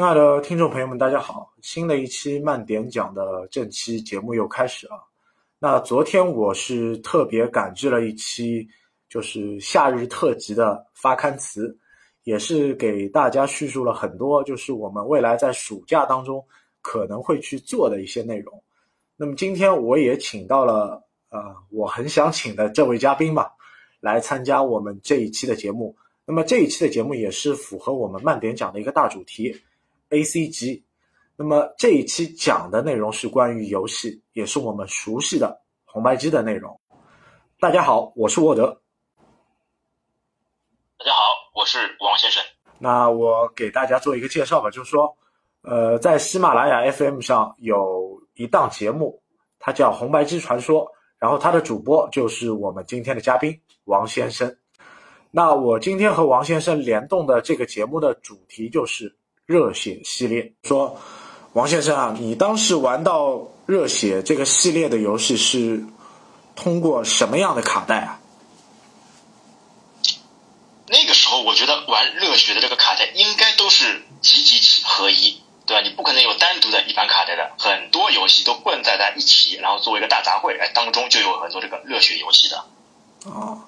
亲爱的听众朋友们，大家好！新的一期慢点讲的正期节目又开始了。那昨天我是特别赶制了一期，就是夏日特辑的发刊词，也是给大家叙述了很多，就是我们未来在暑假当中可能会去做的一些内容。那么今天我也请到了呃，我很想请的这位嘉宾吧，来参加我们这一期的节目。那么这一期的节目也是符合我们慢点讲的一个大主题。A C G，那么这一期讲的内容是关于游戏，也是我们熟悉的红白机的内容。大家好，我是沃德。大家好，我是王先生。那我给大家做一个介绍吧，就是说，呃，在喜马拉雅 F M 上有一档节目，它叫《红白机传说》，然后它的主播就是我们今天的嘉宾王先生。那我今天和王先生联动的这个节目的主题就是。热血系列说，王先生啊，你当时玩到热血这个系列的游戏是通过什么样的卡带啊？那个时候我觉得玩热血的这个卡带应该都是集集体合一，对吧？你不可能有单独的一盘卡带的，很多游戏都混在在一起，然后作为一个大杂烩，哎，当中就有很多这个热血游戏的。哦。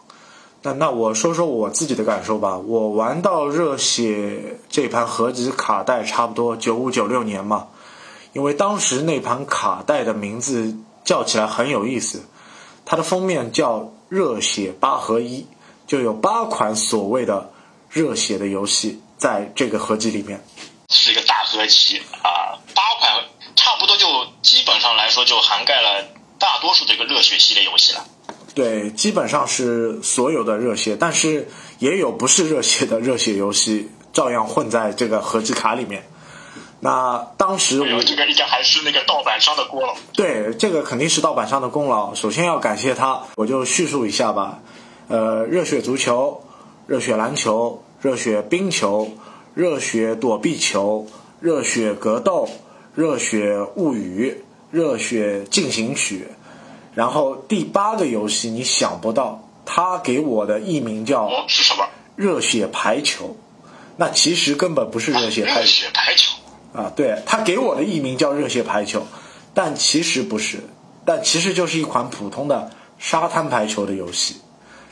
那那我说说我自己的感受吧。我玩到热血这盘合集卡带，差不多九五九六年嘛。因为当时那盘卡带的名字叫起来很有意思，它的封面叫“热血八合一”，就有八款所谓的热血的游戏在这个合集里面。是一个大合集啊，八款差不多就基本上来说就涵盖了大多数这个热血系列游戏了。对，基本上是所有的热血，但是也有不是热血的热血游戏，照样混在这个合集卡里面。那当时我这个应该还是那个盗版商的功劳。对，这个肯定是盗版商的功劳。首先要感谢他，我就叙述一下吧。呃，热血足球、热血篮球、热血冰球、热血躲避球、热血格斗、热血物语、热血进行曲。然后第八个游戏你想不到，他给我的艺名叫是什么？热血排球，那其实根本不是热血排热血排球啊！对他给我的艺名叫热血排球，但其实不是，但其实就是一款普通的沙滩排球的游戏，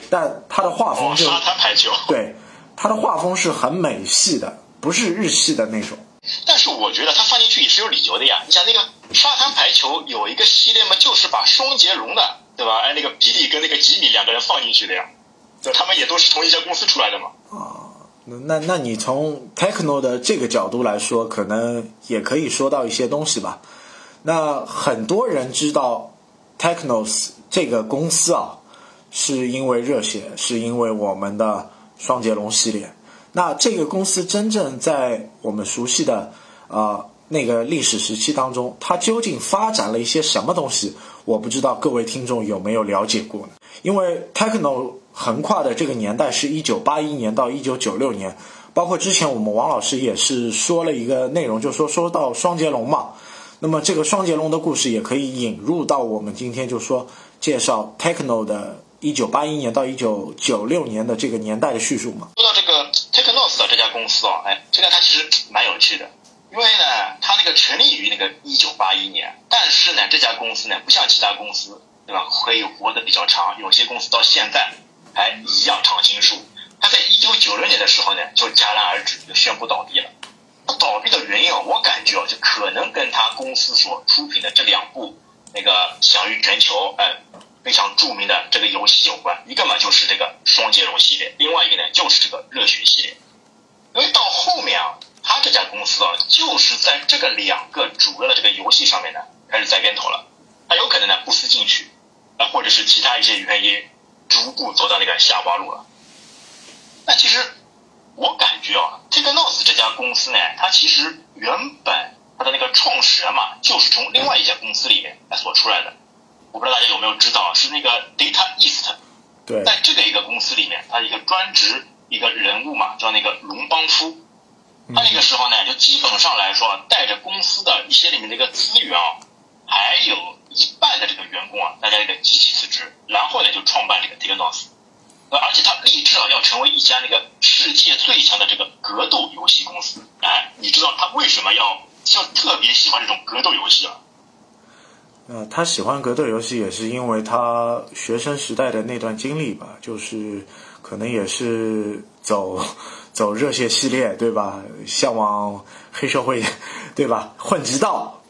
但它的画风就沙滩排球，对，它的画风是很美系的，不是日系的那种。但是我觉得它放进去也是有理由的呀，你想那个。沙滩排球有一个系列嘛，就是把双截龙的，对吧？哎，那个比利跟那个吉米两个人放进去的呀，就，他们也都是同一家公司出来的嘛。啊，那那你从 Techno 的这个角度来说，可能也可以说到一些东西吧。那很多人知道 Technos 这个公司啊，是因为热血，是因为我们的双截龙系列。那这个公司真正在我们熟悉的啊。那个历史时期当中，它究竟发展了一些什么东西？我不知道各位听众有没有了解过呢？因为 techno 横跨的这个年代是一九八一年到一九九六年，包括之前我们王老师也是说了一个内容，就说说到双截龙嘛，那么这个双截龙的故事也可以引入到我们今天就说介绍 techno 的一九八一年到一九九六年的这个年代的叙述嘛。说到这个 technos 这家公司哦，哎，这个它其实蛮有趣的。因为呢，它那个成立于那个一九八一年，但是呢，这家公司呢不像其他公司，对吧？可以活得比较长，有些公司到现在还一样常青树。它在一九九六年的时候呢，就戛然而止，就宣布倒闭了。它倒闭的原因啊，我感觉啊，就可能跟它公司所出品的这两部那个享誉全球、哎非常著名的这个游戏有关。一个嘛就是这个双截龙系列，另外一个呢就是这个热血系列。因为到后面啊。他这家公司啊，就是在这个两个主要的这个游戏上面呢，开始栽跟头了。他有可能呢不思进取，啊，或者是其他一些原因，逐步走到那个下滑路了。那其实我感觉啊，这个 NOS 这家公司呢，它其实原本它的那个创始人嘛，就是从另外一家公司里面所出来的。我不知道大家有没有知道，是那个 Data East。对。在这个一个公司里面，他一个专职一个人物嘛，叫那个龙邦夫。他那个时候呢，就基本上来说，带着公司的一些里面的一个资源啊，还有一半的这个员工啊，大家一个集体辞职，然后呢就创办这个 Technos。呃，而且他立志啊要成为一家那个世界最强的这个格斗游戏公司。哎，你知道他为什么要就特别喜欢这种格斗游戏啊？呃，他喜欢格斗游戏也是因为他学生时代的那段经历吧，就是可能也是走走热血系列，对吧？向往黑社会，对吧？混直道，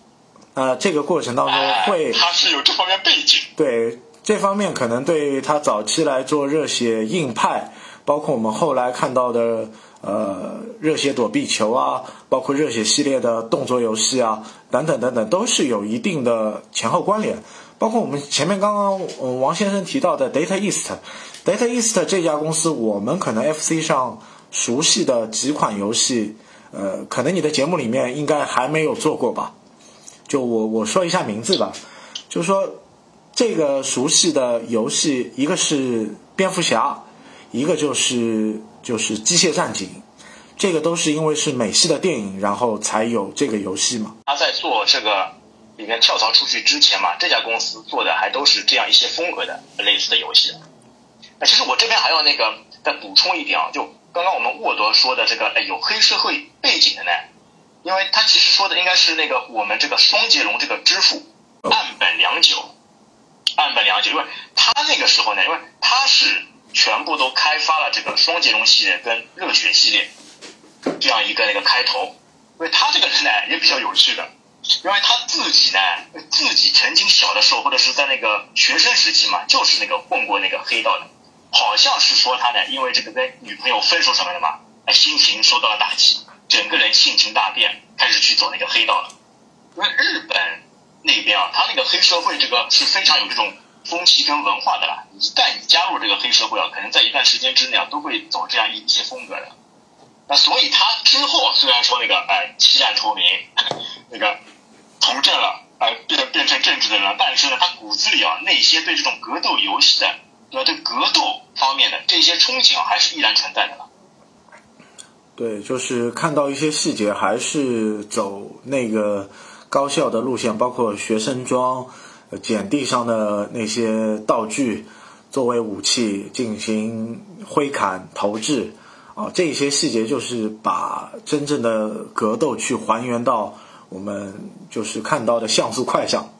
呃，这个过程当中会，他是有这方面背景，对这方面可能对他早期来做热血硬派，包括我们后来看到的。呃，热血躲避球啊，包括热血系列的动作游戏啊，等等等等，都是有一定的前后关联。包括我们前面刚刚嗯王先生提到的 Data East，Data East 这家公司，我们可能 FC 上熟悉的几款游戏，呃，可能你的节目里面应该还没有做过吧？就我我说一下名字吧，就是说这个熟悉的游戏，一个是蝙蝠侠，一个就是。就是机械战警，这个都是因为是美系的电影，然后才有这个游戏嘛。他在做这个里面跳槽出去之前嘛，这家公司做的还都是这样一些风格的类似的游戏。那其实我这边还要那个再补充一点啊，就刚刚我们沃德说的这个哎有黑社会背景的呢，因为他其实说的应该是那个我们这个双截龙这个之父岸本良久，岸本良久，因为他那个时候呢，因为他是。全部都开发了这个双截龙系列跟热血系列这样一个那个开头，因为他这个人呢也比较有趣的，因为他自己呢自己曾经小的时候或者是在那个学生时期嘛，就是那个混过那个黑道的，好像是说他呢因为这个跟女朋友分手什么的嘛，心情受到了打击，整个人性情大变，开始去走那个黑道了。因为日本那边啊，他那个黑社会这个是非常有这种。风气跟文化的啦，一旦你加入这个黑社会啊，可能在一段时间之内啊，都会走这样一些风格的。那所以他之后虽然说那个哎弃暗投明，那个从政了，哎变变成政治的人，但是呢，他骨子里啊那些对这种格斗游戏的，对吧？对格斗方面的这些憧憬，还是依然存在的。对，就是看到一些细节，还是走那个高校的路线，包括学生装。捡地上的那些道具作为武器进行挥砍投掷，啊，这些细节就是把真正的格斗去还原到我们就是看到的像素快上。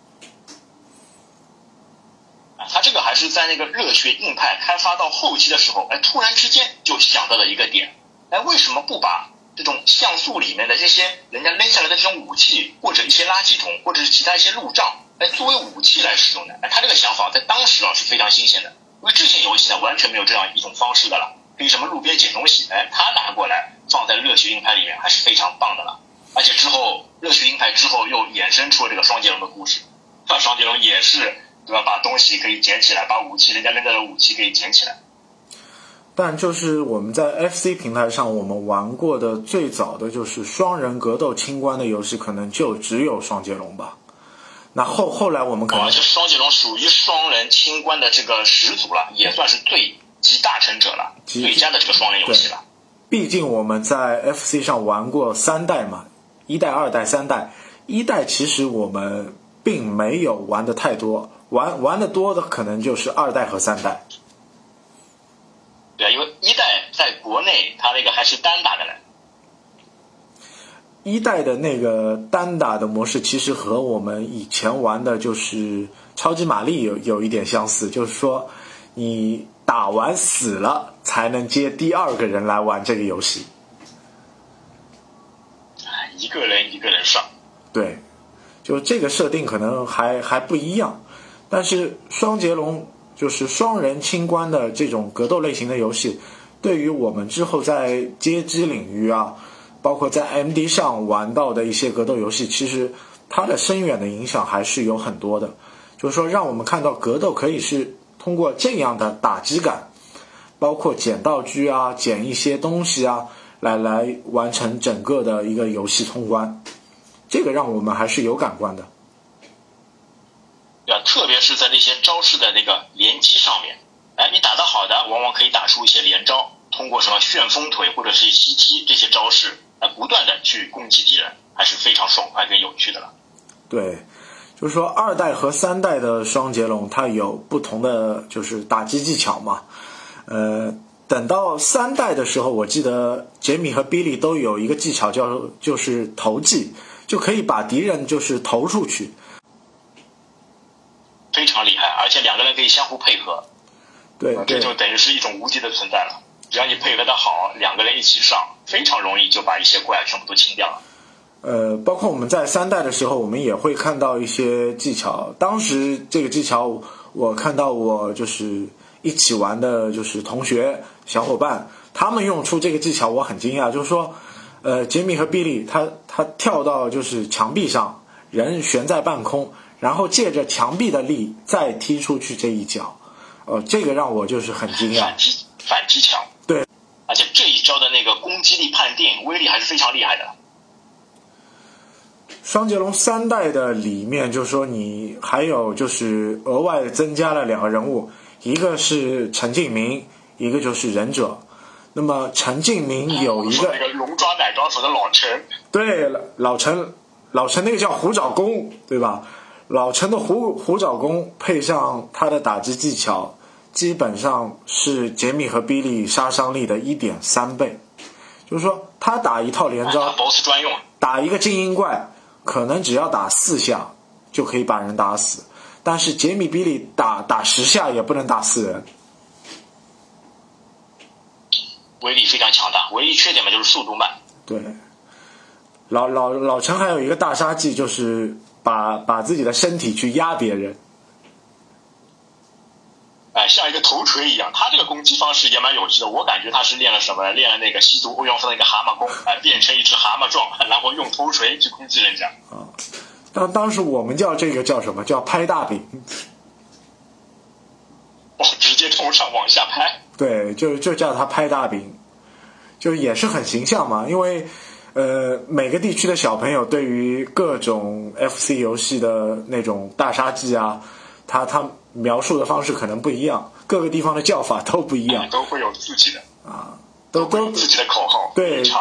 他这个还是在那个热血硬派开发到后期的时候，哎，突然之间就想到了一个点，哎，为什么不把这种像素里面的这些人家扔下来的这种武器，或者一些垃圾桶，或者是其他一些路障？哎，作为武器来使用的，哎，他这个想法在当时啊是非常新鲜的，因为之前游戏呢完全没有这样一种方式的了，可以什么路边捡东西，哎，他拿过来放在热血硬派里面还是非常棒的了。而且之后热血硬派之后又衍生出了这个双截龙的故事，啊，双截龙也是对吧？把东西可以捡起来，把武器人家扔的武器可以捡起来。但就是我们在 FC 平台上我们玩过的最早的就是双人格斗清关的游戏，可能就只有双截龙吧。那后后来我们可能，就双截龙属于双人清关的这个始祖了，也算是最集大成者了，最佳的这个双人游戏了。毕竟我们在 FC 上玩过三代嘛，一代、二代、三代。一代其实我们并没有玩的太多，玩玩的多的可能就是二代和三代。对啊，因为一代在国内它那个还是单打的呢。一代的那个单打的模式，其实和我们以前玩的就是超级玛丽有有一点相似，就是说你打完死了才能接第二个人来玩这个游戏。一个人一个人上。对，就这个设定可能还还不一样，但是双截龙就是双人清关的这种格斗类型的游戏，对于我们之后在街机领域啊。包括在 M D 上玩到的一些格斗游戏，其实它的深远的影响还是有很多的。就是说，让我们看到格斗可以是通过这样的打击感，包括捡道具啊、捡一些东西啊，来来完成整个的一个游戏通关。这个让我们还是有感官的。对啊，特别是在那些招式的那个连击上面，哎，你打得好的，往往可以打出一些连招，通过什么旋风腿或者是吸踢这些招式。来，不断的去攻击敌人，还是非常爽快跟有趣的了。对，就是说二代和三代的双截龙，它有不同的就是打击技巧嘛。呃，等到三代的时候，我记得杰米和比利都有一个技巧叫就是投技，就可以把敌人就是投出去，非常厉害，而且两个人可以相互配合，对，这就等于是一种无敌的存在了。只要你配合的好，两个人一起上，非常容易就把一些怪全部都清掉了。呃，包括我们在三代的时候，我们也会看到一些技巧。当时这个技巧，我看到我就是一起玩的，就是同学小伙伴，他们用出这个技巧，我很惊讶。就是说，呃，杰米和比利，他他跳到就是墙壁上，人悬在半空，然后借着墙壁的力再踢出去这一脚，呃，这个让我就是很惊讶。反击反击墙。对，而且这一招的那个攻击力判定威力还是非常厉害的。双截龙三代的里面，就是说你还有就是额外增加了两个人物，一个是陈敬明，一个就是忍者。那么陈敬明有一个那个龙抓奶抓手的老陈，对老陈，老陈那个叫虎爪功，对吧？老陈的虎虎爪功配上他的打击技巧，基本上是杰米和比利杀伤力的一点三倍。就是说他打一套连招，BOSS 专用，打一个精英怪。可能只要打四下就可以把人打死，但是杰米比利打打十下也不能打死人，威力非常强大。唯一缺点嘛就是速度慢。对，老老老陈还有一个大杀技，就是把把自己的身体去压别人。哎，像一个头锤一样，他这个攻击方式也蛮有趣的。我感觉他是练了什么？练了那个吸毒欧阳锋的一个蛤蟆功，哎，变成一只蛤蟆状，然后用头锤去攻击人家。啊，当当时我们叫这个叫什么？叫拍大饼。哦，直接从上往下拍。对，就就叫他拍大饼，就也是很形象嘛。因为呃，每个地区的小朋友对于各种 FC 游戏的那种大杀技啊，他他。描述的方式可能不一样，各个地方的叫法都不一样，都会有自己的啊，都都自己的口号，对，非常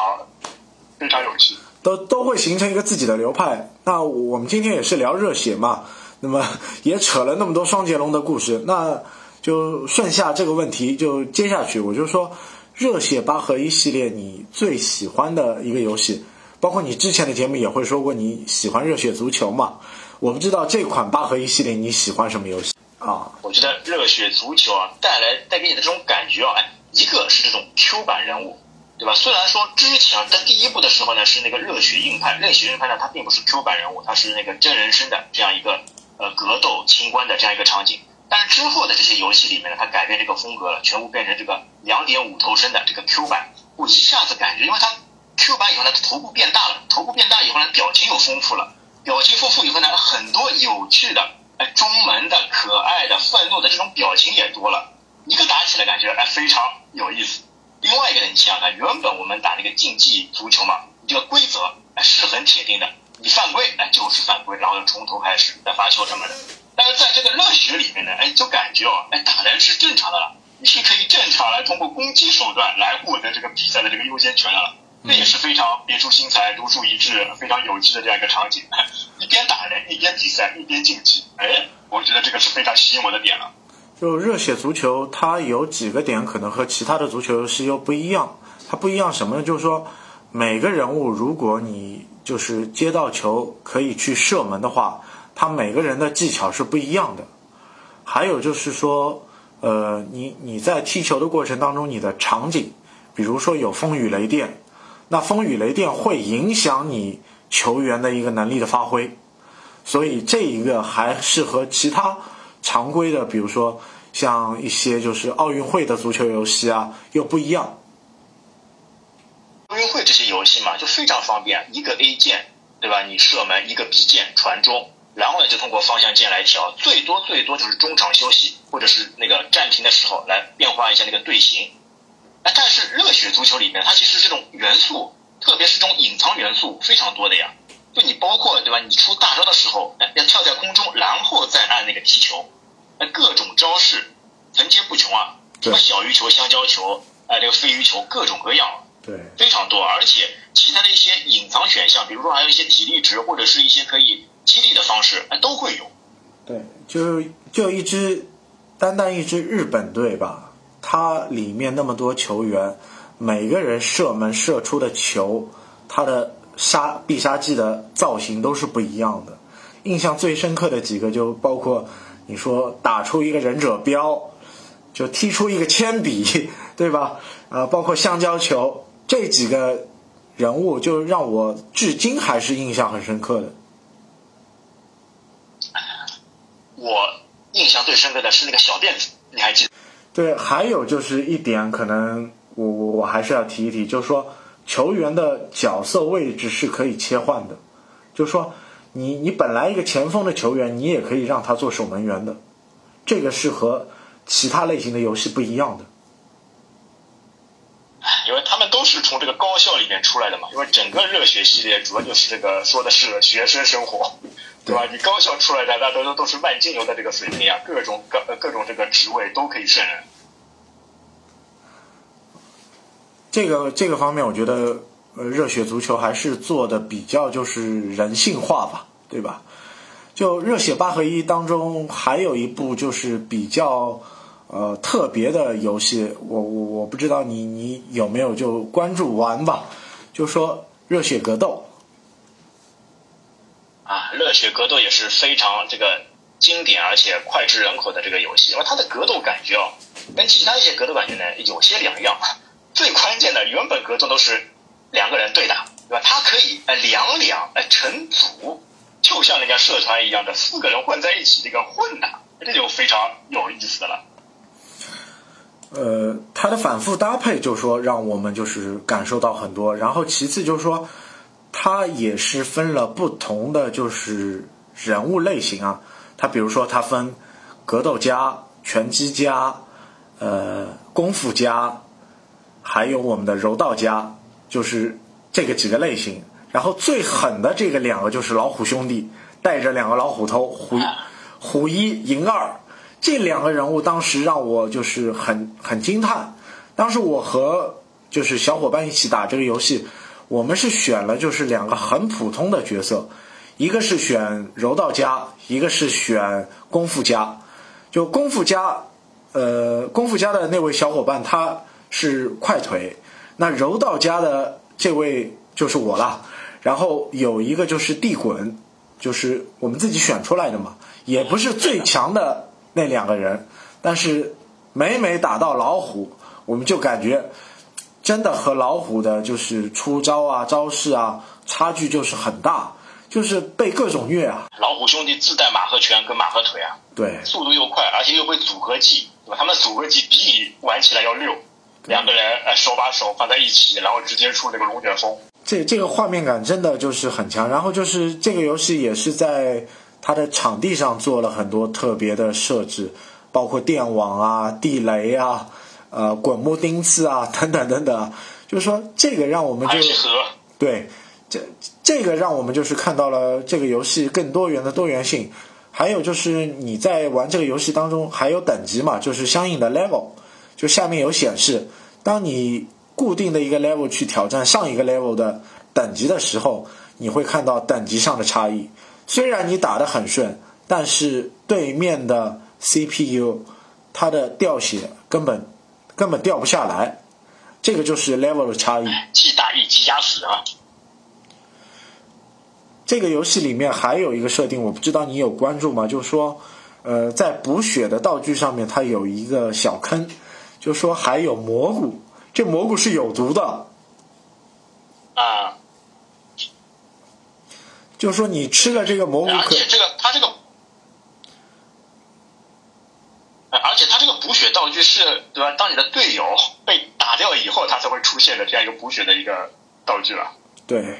非常有趣，都都会形成一个自己的流派。那我们今天也是聊热血嘛，那么也扯了那么多双截龙的故事，那就顺下这个问题就接下去，我就说热血八合一系列你最喜欢的一个游戏，包括你之前的节目也会说过你喜欢热血足球嘛，我不知道这款八合一系列你喜欢什么游戏？啊，我觉得热血足球啊，带来带给你的这种感觉啊，哎，一个是这种 Q 版人物，对吧？虽然说之前在第一部的时候呢，是那个热血硬派，热血硬派呢，它并不是 Q 版人物，它是那个真人生的这样一个呃格斗清关的这样一个场景。但是之后的这些游戏里面呢，它改变这个风格了，全部变成这个两点五头身的这个 Q 版。我一下子感觉，因为它 Q 版以后呢，头部变大了，头部变大以后呢，表情又丰富了，表情丰富以后呢，很多有趣的。哎，中门的、可爱的、愤怒的这种表情也多了，一个打起来感觉哎非常有意思。另外一个呢，你想想看，原本我们打那个竞技足球嘛，这个规则哎是很铁定的，你犯规哎就是犯规，然后从头开始再罚球什么的。但是在这个热血里面呢，哎就感觉哦，哎打人是正常的了，你是可以正常来通过攻击手段来获得这个比赛的这个优先权的了。那也是非常别出心裁、独树一帜、非常有趣的这样一个场景。一边打人，一边比赛，一边竞技。哎，我觉得这个是非常吸引我的点了。就热血足球，它有几个点可能和其他的足球游戏又不一样。它不一样什么呢？就是说，每个人物如果你就是接到球可以去射门的话，他每个人的技巧是不一样的。还有就是说，呃，你你在踢球的过程当中，你的场景，比如说有风雨雷电。那风雨雷电会影响你球员的一个能力的发挥，所以这一个还是和其他常规的，比如说像一些就是奥运会的足球游戏啊，又不一样。奥运会这些游戏嘛，就非常方便，一个 A 键，对吧？你射门，一个 B 键传中，然后呢就通过方向键来调，最多最多就是中场休息或者是那个暂停的时候来变化一下那个队形。哎，但是热血足球里面，它其实这种元素，特别是这种隐藏元素非常多的呀。就你包括对吧？你出大招的时候，哎，要跳在空中，然后再按那个踢球，哎，各种招式层出不穷啊。什么小鱼球、香蕉球，哎，这个飞鱼球，各种各样，对，非常多。而且其他的一些隐藏选项，比如说还有一些体力值，或者是一些可以激励的方式，哎，都会有。对，就就一支单单一支日本队吧。它里面那么多球员，每个人射门射出的球，他的杀必杀技的造型都是不一样的。印象最深刻的几个就包括你说打出一个忍者镖，就踢出一个铅笔，对吧？啊，包括香蕉球这几个人物，就让我至今还是印象很深刻的。我印象最深刻的是那个小辫子，你还记得？对，还有就是一点，可能我我我还是要提一提，就是说球员的角色位置是可以切换的，就是说你你本来一个前锋的球员，你也可以让他做守门员的，这个是和其他类型的游戏不一样的。因为他们都是从这个高校里面出来的嘛，因为整个热血系列主要就是这个说的是学生生活。对吧？你高校出来的，那都都都是万金油的这个水平啊，各种各各种这个职位都可以胜任。这个这个方面，我觉得呃，热血足球还是做的比较就是人性化吧，对吧？就热血八合一当中，还有一部就是比较呃特别的游戏，我我我不知道你你有没有就关注玩吧？就说热血格斗。啊，热血格斗也是非常这个经典而且脍炙人口的这个游戏，因为它的格斗感觉哦，跟其他一些格斗感觉呢有些两样。最关键的，原本格斗都是两个人对打，对吧？它可以呃两两呃成组，就像人家社团一样的四个人混在一起这个混打，这就非常有意思了。呃，它的反复搭配就是说让我们就是感受到很多，然后其次就是说。它也是分了不同的就是人物类型啊，它比如说它分格斗家、拳击家、呃功夫家，还有我们的柔道家，就是这个几个类型。然后最狠的这个两个就是老虎兄弟，带着两个老虎头，虎虎一、银二，这两个人物当时让我就是很很惊叹。当时我和就是小伙伴一起打这个游戏。我们是选了就是两个很普通的角色，一个是选柔道家，一个是选功夫家。就功夫家，呃，功夫家的那位小伙伴他是快腿，那柔道家的这位就是我了。然后有一个就是地滚，就是我们自己选出来的嘛，也不是最强的那两个人，但是每每打到老虎，我们就感觉。真的和老虎的就是出招啊、招式啊，差距就是很大，就是被各种虐啊。老虎兄弟自带马和拳跟马和腿啊，对，速度又快，而且又会组合技，对吧？他们组合技比你玩起来要溜，两个人呃手把手放在一起，然后直接出那个龙卷风。这这个画面感真的就是很强，然后就是这个游戏也是在它的场地上做了很多特别的设置，包括电网啊、地雷啊。呃，滚木钉刺啊，等等等等，就是说这个让我们就对，这这个让我们就是看到了这个游戏更多元的多元性，还有就是你在玩这个游戏当中还有等级嘛，就是相应的 level，就下面有显示，当你固定的一个 level 去挑战上一个 level 的等级的时候，你会看到等级上的差异。虽然你打得很顺，但是对面的 CPU 它的掉血根本。根本掉不下来，这个就是 level 的差异。既大意即压死啊！这个游戏里面还有一个设定，我不知道你有关注吗？就是说，呃，在补血的道具上面，它有一个小坑，就是说还有蘑菇，这蘑菇是有毒的。啊。就是说，你吃了这个蘑菇，而且这个它这个。而且它这个补血道具是，对吧？当你的队友被打掉以后，他才会出现的这样一个补血的一个道具了。对，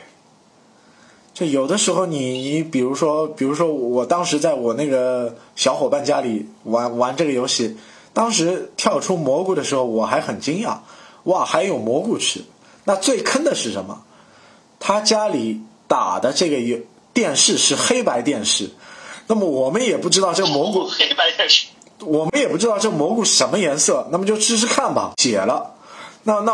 就有的时候你你比如说，比如说我当时在我那个小伙伴家里玩玩这个游戏，当时跳出蘑菇的时候，我还很惊讶，哇，还有蘑菇吃。那最坑的是什么？他家里打的这个有电视是黑白电视，那么我们也不知道这个 蘑菇黑白电视。我们也不知道这蘑菇什么颜色，那么就试试看吧。解了，那那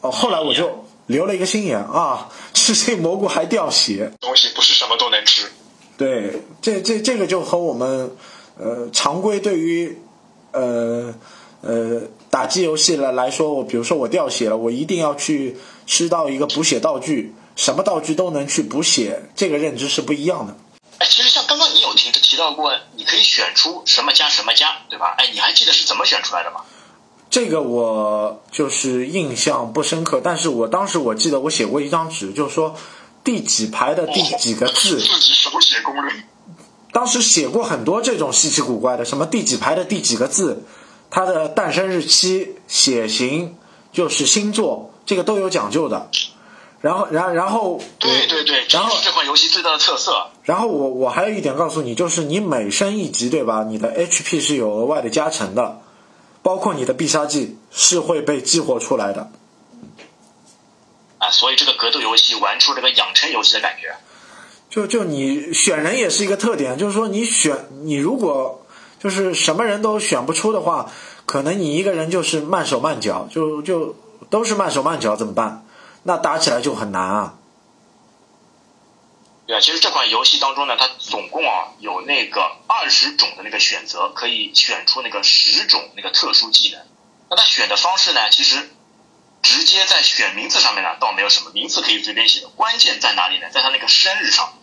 哦，后来我就留了一个心眼啊，吃这蘑菇还掉血。东西不是什么都能吃。对，这这这个就和我们呃常规对于呃呃打击游戏来来说，我比如说我掉血了，我一定要去吃到一个补血道具，什么道具都能去补血，这个认知是不一样的。提提到过，你可以选出什么加什么加，对吧？哎，你还记得是怎么选出来的吗？这个我就是印象不深刻，但是我当时我记得我写过一张纸，就是说第几排的第几个字，自己手写攻略。当时写过很多这种稀奇古怪的，什么第几排的第几个字，它的诞生日期、血型，就是星座，这个都有讲究的。然后，然然后，对对对，然后这款游戏最大的特色。然后我我还有一点告诉你，就是你每升一级，对吧？你的 HP 是有额外的加成的。包括你的必杀技是会被激活出来的，啊，所以这个格斗游戏玩出这个养成游戏的感觉。就就你选人也是一个特点，就是说你选你如果就是什么人都选不出的话，可能你一个人就是慢手慢脚，就就都是慢手慢脚怎么办？那打起来就很难啊。对啊，其实这款游戏当中呢，它总共啊有那个二十种的那个选择，可以选出那个十种那个特殊技能。那它选的方式呢，其实直接在选名字上面呢，倒没有什么名字可以随便写的。关键在哪里呢？在它那个生日上。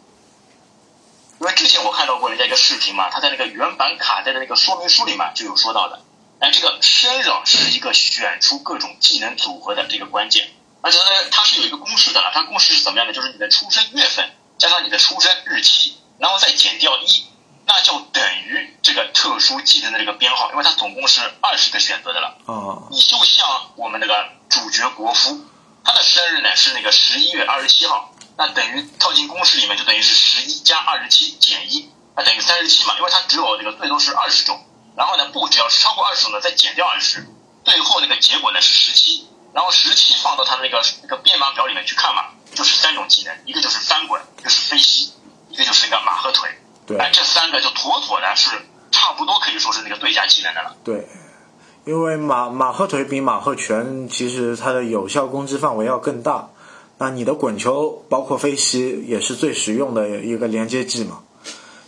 因为之前我看到过人家一个视频嘛，他在那个原版卡带的那个说明书里面就有说到的。哎，这个生日是一个选出各种技能组合的这个关键，而且呢，它是有一个公式的，它公式是怎么样的？就是你的出生月份。加上你的出生日期，然后再减掉一，那就等于这个特殊技能的这个编号，因为它总共是二十个选择的了。哦。你就像我们那个主角国夫，他的生日呢是那个十一月二十七号，那等于套进公式里面就等于是十一加二十七减一，那等于三十七嘛，因为它只有这个最多是二十种，然后呢不只要是超过二十种呢再减掉二十，最后那个结果呢是十七，然后十七放到它那个那个编码表里面去看嘛。就是三种技能，一个就是翻滚，一个是飞膝，一个就是那个马和腿。对，哎，这三个就妥妥的是差不多可以说是那个最佳技能的了。对，因为马马和腿比马和拳其实它的有效攻击范围要更大。那你的滚球包括飞膝也是最实用的一个连接技嘛，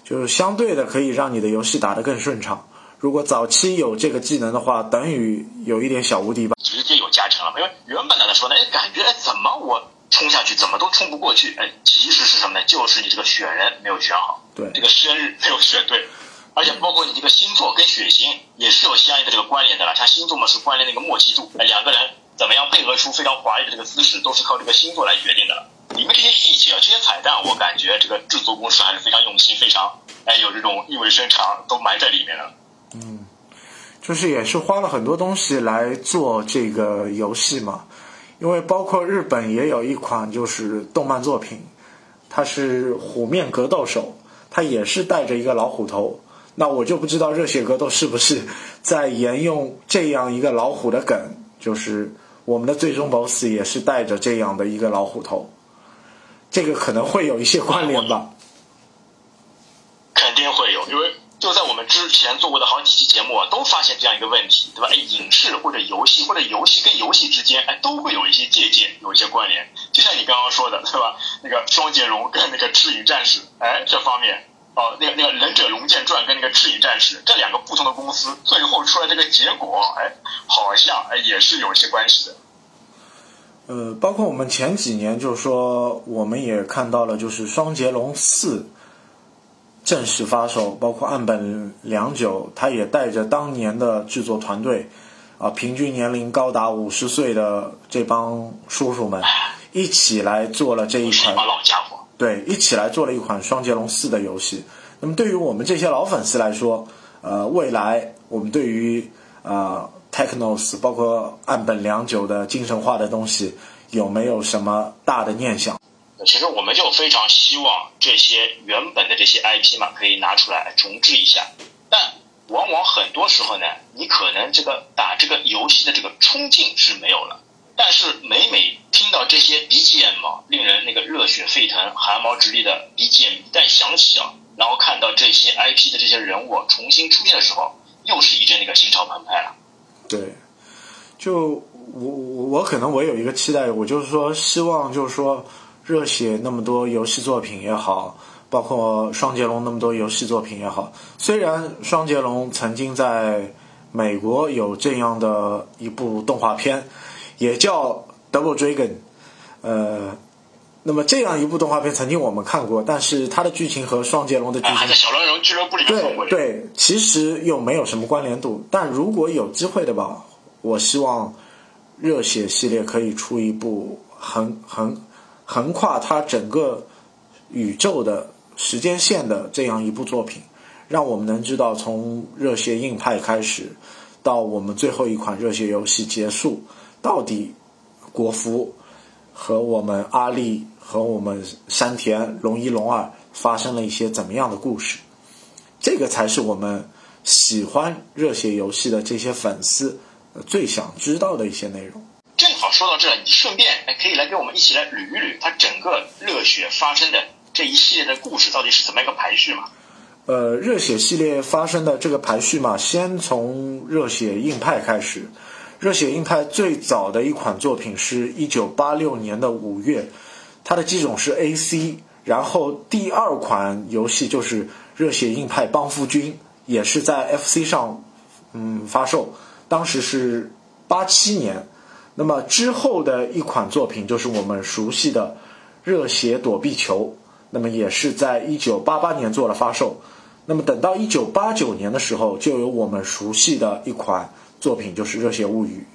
就是相对的可以让你的游戏打得更顺畅。如果早期有这个技能的话，等于有一点小无敌吧。直接有加成了，因为原本来说呢，哎，感觉哎怎么我。冲下去怎么都冲不过去，哎，其实是什么呢？就是你这个选人没有选好，对，这个生日没有选对，而且包括你这个星座跟血型也是有相应的这个关联的了。像星座嘛是关联那个默契度，哎，两个人怎么样配合出非常华丽的这个姿势，都是靠这个星座来决定的了。里面这些细节、这些彩蛋，我感觉这个制作公司还是非常用心，非常哎有这种意味深长，都埋在里面了。嗯，就是也是花了很多东西来做这个游戏嘛。因为包括日本也有一款就是动漫作品，它是虎面格斗手，它也是带着一个老虎头。那我就不知道热血格斗是不是在沿用这样一个老虎的梗，就是我们的最终 BOSS 也是带着这样的一个老虎头，这个可能会有一些关联吧。肯定会有，因为。就在我们之前做过的好几期节目啊，都发现这样一个问题，对吧？哎，影视或者游戏或者游戏跟游戏之间，哎，都会有一些借鉴，有一些关联。就像你刚刚说的，对吧？那个双截龙跟那个赤影战士，哎，这方面，哦，那个那个忍者龙剑传跟那个赤影战士这两个不同的公司，最后出来这个结果，哎，好像哎也是有一些关系的。呃，包括我们前几年，就是说，我们也看到了，就是双截龙四。正式发售，包括岸本良久，他也带着当年的制作团队，啊，平均年龄高达五十岁的这帮叔叔们，一起来做了这一款。老家伙。对，一起来做了一款《双截龙四》的游戏。那么对于我们这些老粉丝来说，呃，未来我们对于啊 Technos，包括岸本良久的精神化的东西，有没有什么大的念想？其实我们就非常希望这些原本的这些 IP 嘛，可以拿出来重置一下。但往往很多时候呢，你可能这个打这个游戏的这个冲劲是没有了。但是每每听到这些 BGM 令人那个热血沸腾、汗毛直立的 BGM 一旦响起啊，然后看到这些 IP 的这些人物重新出现的时候，又是一阵那个心潮澎湃了。对，就我我我可能我有一个期待，我就是说希望就是说。热血那么多游戏作品也好，包括双截龙那么多游戏作品也好，虽然双截龙曾经在美国有这样的一部动画片，也叫《Double Dragon》，呃，那么这样一部动画片曾经我们看过，但是它的剧情和双截龙的剧情还在小龙人俱乐部里面对对，其实又没有什么关联度。但如果有机会的吧，我希望热血系列可以出一部横横横跨它整个宇宙的时间线的这样一部作品，让我们能知道从热血硬派开始，到我们最后一款热血游戏结束，到底国服和我们阿力和我们山田龙一龙二发生了一些怎么样的故事？这个才是我们喜欢热血游戏的这些粉丝最想知道的一些内容。正好说到这，你顺便哎可以来跟我们一起来捋一捋它整个热血发生的这一系列的故事到底是怎么一个排序嘛？呃，热血系列发生的这个排序嘛，先从热血硬派开始。热血硬派最早的一款作品是一九八六年的五月，它的机种是 AC。然后第二款游戏就是热血硬派帮夫君，也是在 FC 上嗯发售，当时是八七年。那么之后的一款作品就是我们熟悉的热血躲避球，那么也是在一九八八年做了发售。那么等到一九八九年的时候，就有我们熟悉的一款作品，就是《热血物语》。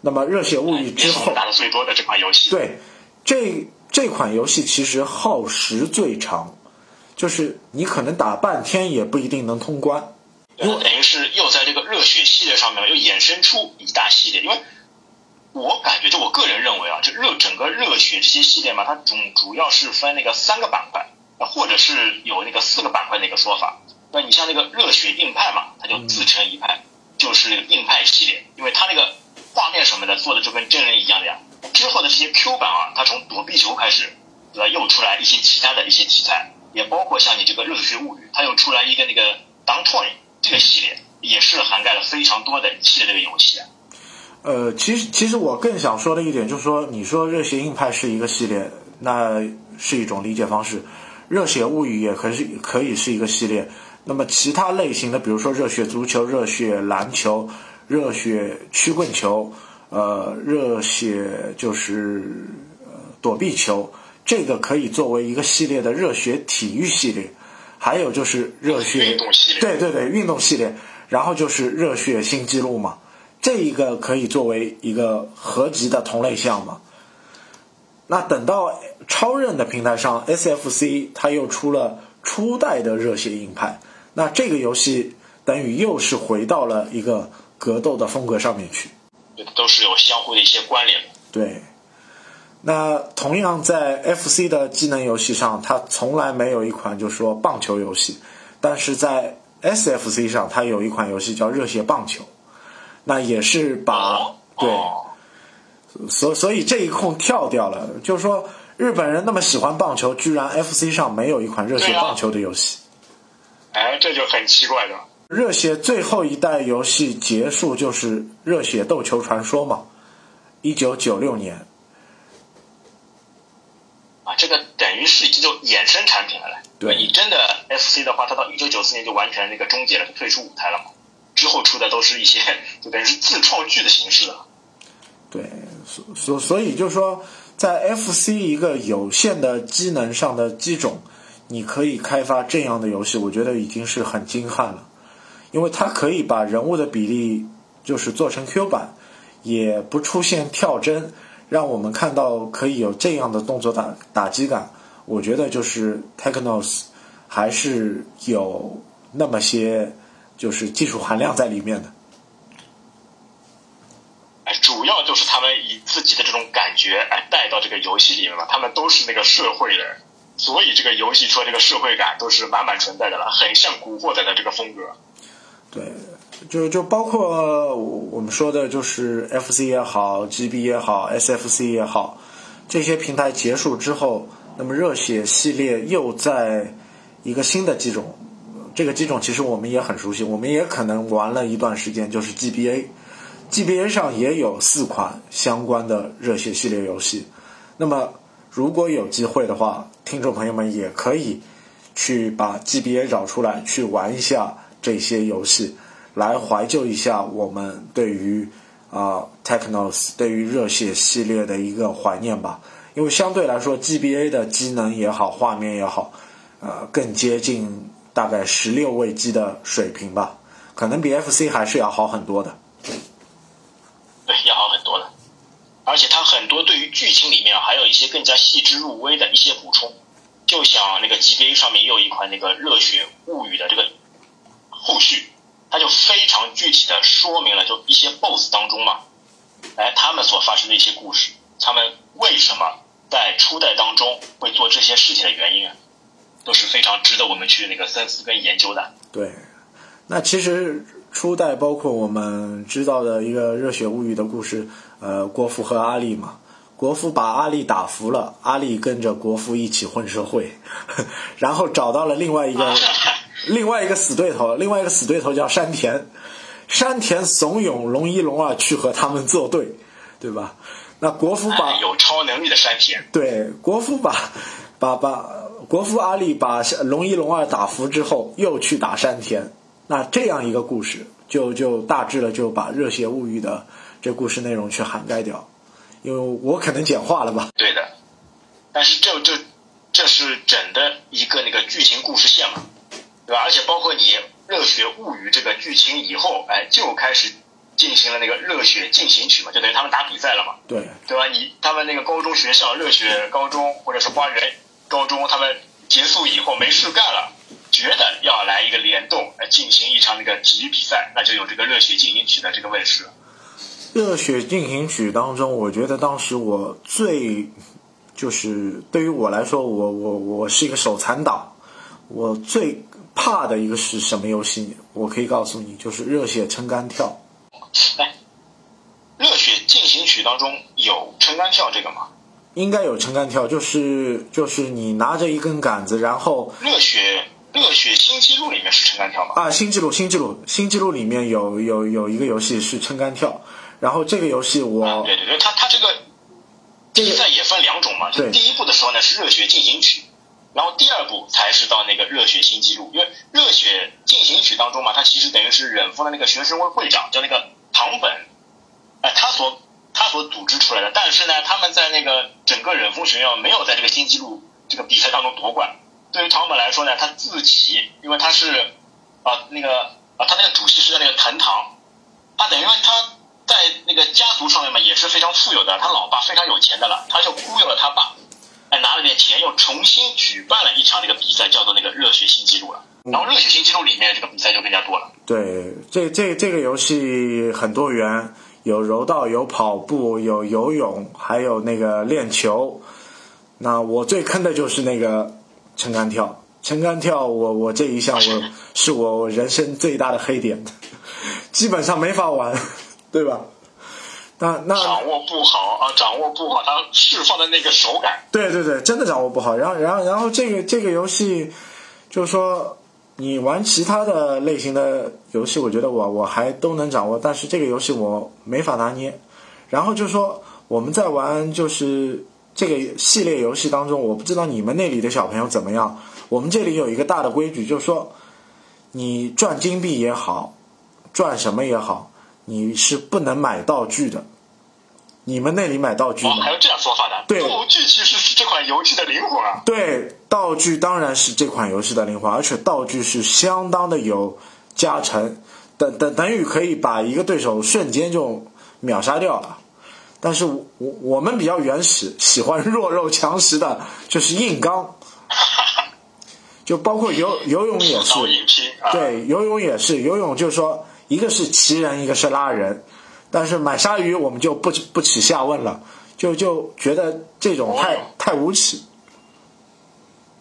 那么《热血物语》之后，打的最多的这款游戏，对这这款游戏其实耗时最长，就是你可能打半天也不一定能通关。又等于是又在这个热血系列上面又衍生出一大系列，因为我感觉，就我个人认为啊，这热整个热血这些系列嘛，它主主要是分那个三个板块，或者是有那个四个板块的一个说法。那你像那个热血硬派嘛，它就自成一派，就是那个硬派系列，因为它那个画面什么的做的就跟真人一样的呀。之后的这些 Q 版啊，它从躲避球开始，对吧？又出来一些其他的一些题材，也包括像你这个热血物语，它又出来一个那个 Down Toy 这个系列，也是涵盖了非常多的一系列这个游戏。呃，其实其实我更想说的一点就是说，你说热血硬派是一个系列，那是一种理解方式；热血物语也可以可以是一个系列。那么其他类型的，比如说热血足球、热血篮球、热血曲棍球，呃，热血就是呃躲避球，这个可以作为一个系列的热血体育系列。还有就是热血运动系列，对对对，运动系列。然后就是热血新纪录嘛。这一个可以作为一个合集的同类项嘛？那等到超任的平台上，SFC 它又出了初代的热血硬派，那这个游戏等于又是回到了一个格斗的风格上面去，都是有相互的一些关联。对。那同样在 FC 的技能游戏上，它从来没有一款就说棒球游戏，但是在 SFC 上，它有一款游戏叫热血棒球。那也是把对，所所以这一空跳掉了，就是说日本人那么喜欢棒球，居然 FC 上没有一款热血棒球的游戏，哎，这就很奇怪了。热血最后一代游戏结束就是热血斗球传说嘛，一九九六年。啊，这个等于是已经就衍生产品了嘞。对你真的 FC 的话，它到一九九四年就完全那个终结了，就退出舞台了嘛。之后出的都是一些就等于是自创剧的形式了。对，所所所以就是说，在 FC 一个有限的机能上的机种，你可以开发这样的游戏，我觉得已经是很精悍了，因为它可以把人物的比例就是做成 Q 版，也不出现跳帧，让我们看到可以有这样的动作打打击感。我觉得就是 Technos 还是有那么些。就是技术含量在里面的，哎，主要就是他们以自己的这种感觉哎带到这个游戏里面了，他们都是那个社会人，所以这个游戏出来这个社会感都是满满存在的了，很像古惑仔的这个风格。对，就就包括我们说的，就是 FC 也好，GB 也好，SFC 也好，这些平台结束之后，那么热血系列又在一个新的机种。这个机种其实我们也很熟悉，我们也可能玩了一段时间，就是 GBA，GBA 上也有四款相关的热血系列游戏。那么如果有机会的话，听众朋友们也可以去把 GBA 找出来去玩一下这些游戏。来怀旧一下我们对于啊 Technos 对于热血系列的一个怀念吧。因为相对来说，GBA 的机能也好，画面也好，呃，更接近大概十六位机的水平吧，可能比 FC 还是要好很多的。对，要好很多的。而且它很多对于剧情里面还有一些更加细致入微的一些补充，就像那个 GBA 上面也有一款那个《热血物语》的这个后续，它就非常具体的说明了就一些 BOSS 当中嘛，哎，他们所发生的一些故事，他们为什么。在初代当中会做这些事情的原因啊，都是非常值得我们去那个深思跟研究的。对，那其实初代包括我们知道的一个《热血物语》的故事，呃，国服和阿力嘛，国服把阿力打服了，阿力跟着国服一起混社会，然后找到了另外一个 另外一个死对头，另外一个死对头叫山田，山田怂恿龙一龙二去和他们作对，对吧？那国服把有超能力的山田，对国服把把把国服阿力把龙一龙二打服之后，又去打山田，那这样一个故事就就大致了，就把热血物语的这故事内容去涵盖掉，因为我可能简化了吧？对的，但是这这这是整的一个那个剧情故事线嘛，对吧？而且包括你热血物语这个剧情以后，哎，就开始。进行了那个热血进行曲嘛，就等于他们打比赛了嘛，对对吧？你他们那个高中学校热血高中或者是花园高中，他们结束以后没事干了，觉得要来一个联动来进行一场那个体育比赛，那就有这个热血进行曲的这个问世。热血进行曲当中，我觉得当时我最就是对于我来说，我我我是一个手残党，我最怕的一个是什么游戏？我可以告诉你，就是热血撑杆跳。哎，热血进行曲当中有撑杆跳这个吗？应该有撑杆跳，就是就是你拿着一根杆子，然后热血热血新纪录里面是撑杆跳吗？啊，新纪录新纪录新纪录里面有有有一个游戏是撑杆跳，然后这个游戏我对对对，它它这个比赛也分两种嘛，就第一步的时候呢是热血进行曲，然后第二步才是到那个热血新纪录，因为热血进行曲当中嘛，它其实等于是忍风的那个学生会会长叫那个。唐本，哎，他所他所组织出来的，但是呢，他们在那个整个忍风学院没有在这个新纪录这个比赛当中夺冠。对于唐本来说呢，他自己因为他是啊那个啊他那个主席是在那个藤堂，他等于他在那个家族上面嘛也是非常富有的，他老爸非常有钱的了，他就忽悠了他爸，哎拿了点钱又重新举办了一场那个比赛，叫做那个热血新纪录了。然后热血新纪录里面这个比赛就更加多了。对，这这这个游戏很多元，有柔道，有跑步，有游泳，还有那个练球。那我最坑的就是那个撑杆跳，撑杆跳，我我这一项我 是我人生最大的黑点，基本上没法玩，对吧？那那掌握不好啊，掌握不好它释放的那个手感。对对对，真的掌握不好。然后然后然后这个这个游戏，就是说。你玩其他的类型的游戏，我觉得我我还都能掌握，但是这个游戏我没法拿捏。然后就说，我们在玩就是这个系列游戏当中，我不知道你们那里的小朋友怎么样。我们这里有一个大的规矩，就是说，你赚金币也好，赚什么也好，你是不能买道具的。你们那里买道具吗？还有这样说法的？对，道具其实是这款游戏的灵魂啊。对，道具当然是这款游戏的灵魂，而且道具是相当的有加成，等等等于可以把一个对手瞬间就秒杀掉了。但是我我们比较原始，喜欢弱肉强食的，就是硬刚。就包括游游泳也是，对，游泳也是，游泳就是说，一个是骑人，一个是拉人。但是买鲨鱼我们就不不耻下问了，就就觉得这种太太无耻。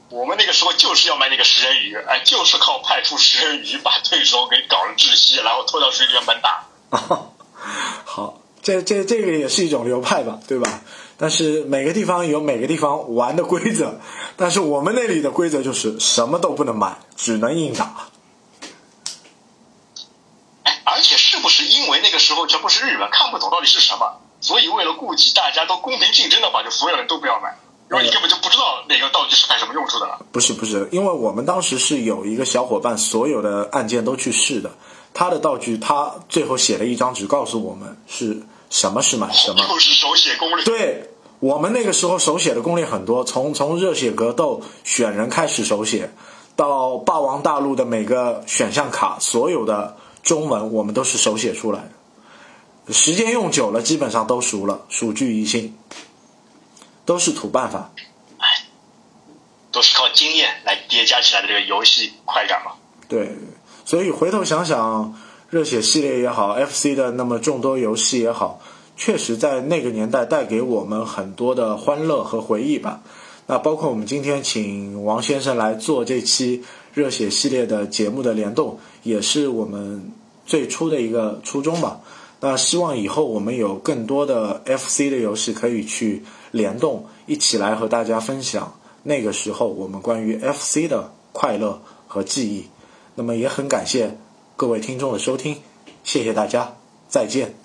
我们那个时候就是要买那个食人鱼，哎，就是靠派出食人鱼把对手给搞了窒息，然后拖到水里面猛打。好，这这这个也是一种流派吧，对吧？但是每个地方有每个地方玩的规则，但是我们那里的规则就是什么都不能买，只能硬打。而且是不是因为那个时候全部是日本，看不懂到底是什么，所以为了顾及大家都公平竞争的话，就所有人都不要买，因为你根本就不知道哪个道具是干什么用处的了。不是不是，因为我们当时是有一个小伙伴，所有的按键都去试的，他的道具，他最后写了一张纸告诉我们是什么是买什么。就是手写攻略。对我们那个时候手写的攻略很多，从从热血格斗选人开始手写，到霸王大陆的每个选项卡，所有的中文我们都是手写出来的。时间用久了，基本上都熟了，熟具于心，都是土办法。都是靠经验来叠加起来的这个游戏快感嘛。对，所以回头想想，热血系列也好，FC 的那么众多游戏也好，确实在那个年代带给我们很多的欢乐和回忆吧。那包括我们今天请王先生来做这期热血系列的节目的联动，也是我们最初的一个初衷吧。那希望以后我们有更多的 FC 的游戏可以去联动，一起来和大家分享。那个时候，我们关于 FC 的快乐和记忆，那么也很感谢各位听众的收听，谢谢大家，再见。